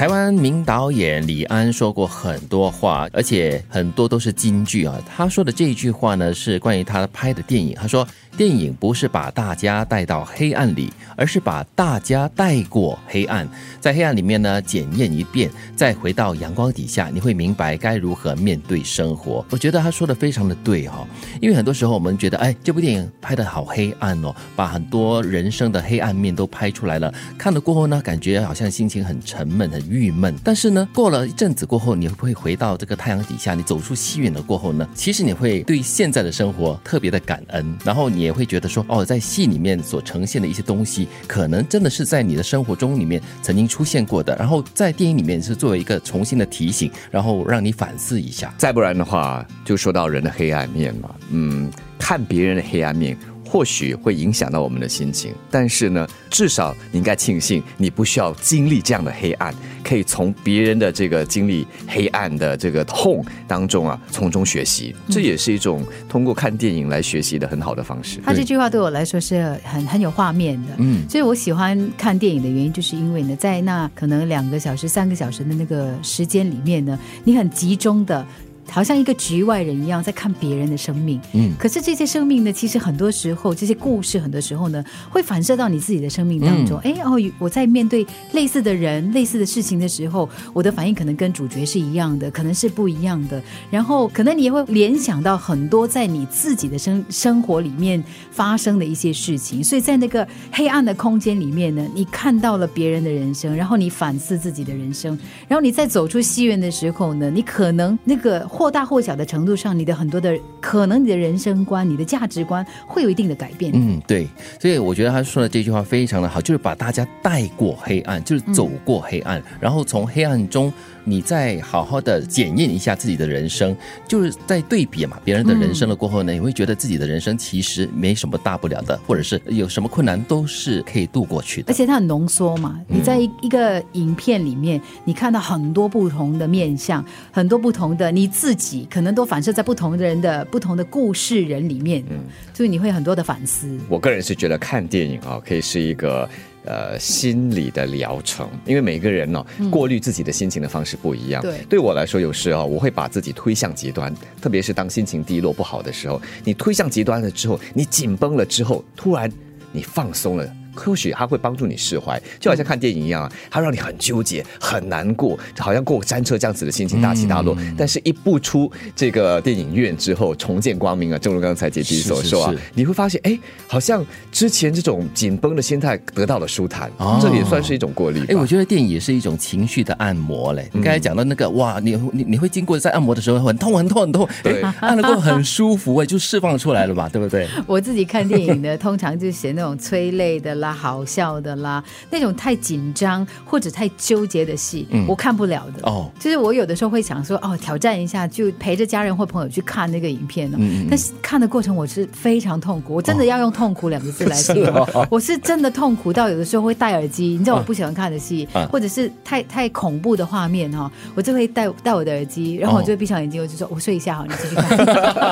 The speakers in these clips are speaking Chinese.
台湾名导演李安说过很多话，而且很多都是金句啊。他说的这一句话呢，是关于他拍的电影。他说。电影不是把大家带到黑暗里，而是把大家带过黑暗，在黑暗里面呢检验一遍，再回到阳光底下，你会明白该如何面对生活。我觉得他说的非常的对哈，因为很多时候我们觉得，哎，这部电影拍的好黑暗哦，把很多人生的黑暗面都拍出来了。看了过后呢，感觉好像心情很沉闷、很郁闷。但是呢，过了一阵子过后，你会不会回到这个太阳底下？你走出戏院了过后呢，其实你会对现在的生活特别的感恩，然后你。也会觉得说，哦，在戏里面所呈现的一些东西，可能真的是在你的生活中里面曾经出现过的，然后在电影里面是作为一个重新的提醒，然后让你反思一下。再不然的话，就说到人的黑暗面嘛，嗯，看别人的黑暗面。或许会影响到我们的心情，但是呢，至少你应该庆幸你不需要经历这样的黑暗，可以从别人的这个经历黑暗的这个痛当中啊，从中学习，这也是一种通过看电影来学习的很好的方式。他这句话对我来说是很很有画面的，嗯，所以我喜欢看电影的原因，就是因为呢，在那可能两个小时、三个小时的那个时间里面呢，你很集中的。好像一个局外人一样在看别人的生命，嗯，可是这些生命呢，其实很多时候这些故事，很多时候呢，会反射到你自己的生命当中。哎，哦，我在面对类似的人、类似的事情的时候，我的反应可能跟主角是一样的，可能是不一样的。然后，可能你也会联想到很多在你自己的生生活里面发生的一些事情。所以在那个黑暗的空间里面呢，你看到了别人的人生，然后你反思自己的人生，然后你在走出戏院的时候呢，你可能那个。或大或小的程度上，你的很多的可能，你的人生观、你的价值观会有一定的改变。嗯，对，所以我觉得他说的这句话非常的好，就是把大家带过黑暗，就是走过黑暗，然后从黑暗中。你再好好的检验一下自己的人生，就是在对比嘛别人的人生了过后呢，你会觉得自己的人生其实没什么大不了的，或者是有什么困难都是可以度过去的。而且它很浓缩嘛，你在一个影片里面，你看到很多不同的面相，很多不同的你自己，可能都反射在不同的人的不同的故事人里面，嗯，所以你会很多的反思。我个人是觉得看电影啊，可以是一个。呃，心理的疗程，因为每个人呢，过滤自己的心情的方式不一样。对，对我来说，有时候，我会把自己推向极端，特别是当心情低落不好的时候，你推向极端了之后，你紧绷了之后，突然你放松了。或许它会帮助你释怀，就好像看电影一样啊，它让你很纠结、很难过，好像过山车这样子的心情大起大落。但是，一步出这个电影院之后，重见光明啊，正如刚才杰基所说啊，你会发现，哎，好像之前这种紧绷的心态得到了舒坦，这也算是一种过滤。哎，我觉得电影也是一种情绪的按摩嘞。你刚才讲到那个，哇，你你你会经过在按摩的时候很痛很痛很痛，对，按了过后很舒服，哎，就释放出来了嘛，对不对？我自己看电影呢，通常就写那种催泪的啦。好笑的啦，那种太紧张或者太纠结的戏，我看不了的。哦，就是我有的时候会想说，哦，挑战一下，就陪着家人或朋友去看那个影片呢。但是看的过程我是非常痛苦，我真的要用痛苦两个字来 形容。我是真的痛苦到有的时候会戴耳机，你知道我不喜欢看的戏，或者是太太恐怖的画面哈，我就会戴戴我的耳机，然后我就会闭上眼睛，我就说我睡一下好，你继续看。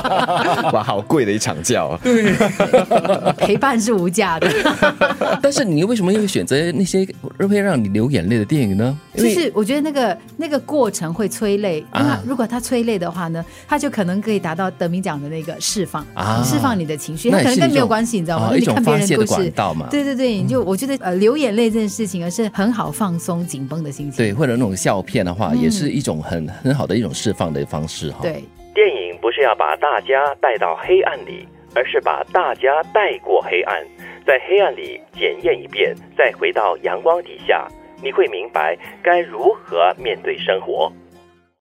哇，好贵的一场觉，对，陪伴是无价的。但是你为什么又选择那些会让你流眼泪的电影呢？就是我觉得那个那个过程会催泪，因为如果他催泪的话呢，他就可能可以达到得名奖的那个释放，啊释放你的情绪，他可能跟没有关系，你知道吗？一种发泄的管道嘛。对对对，你就我觉得呃流眼泪这件事情，而是很好放松紧绷的心情。对，或者那种笑片的话，也是一种很很好的一种释放的方式哈。对，电影不是要把大家带到黑暗里，而是把大家带过黑暗。在黑暗里检验一遍，再回到阳光底下，你会明白该如何面对生活。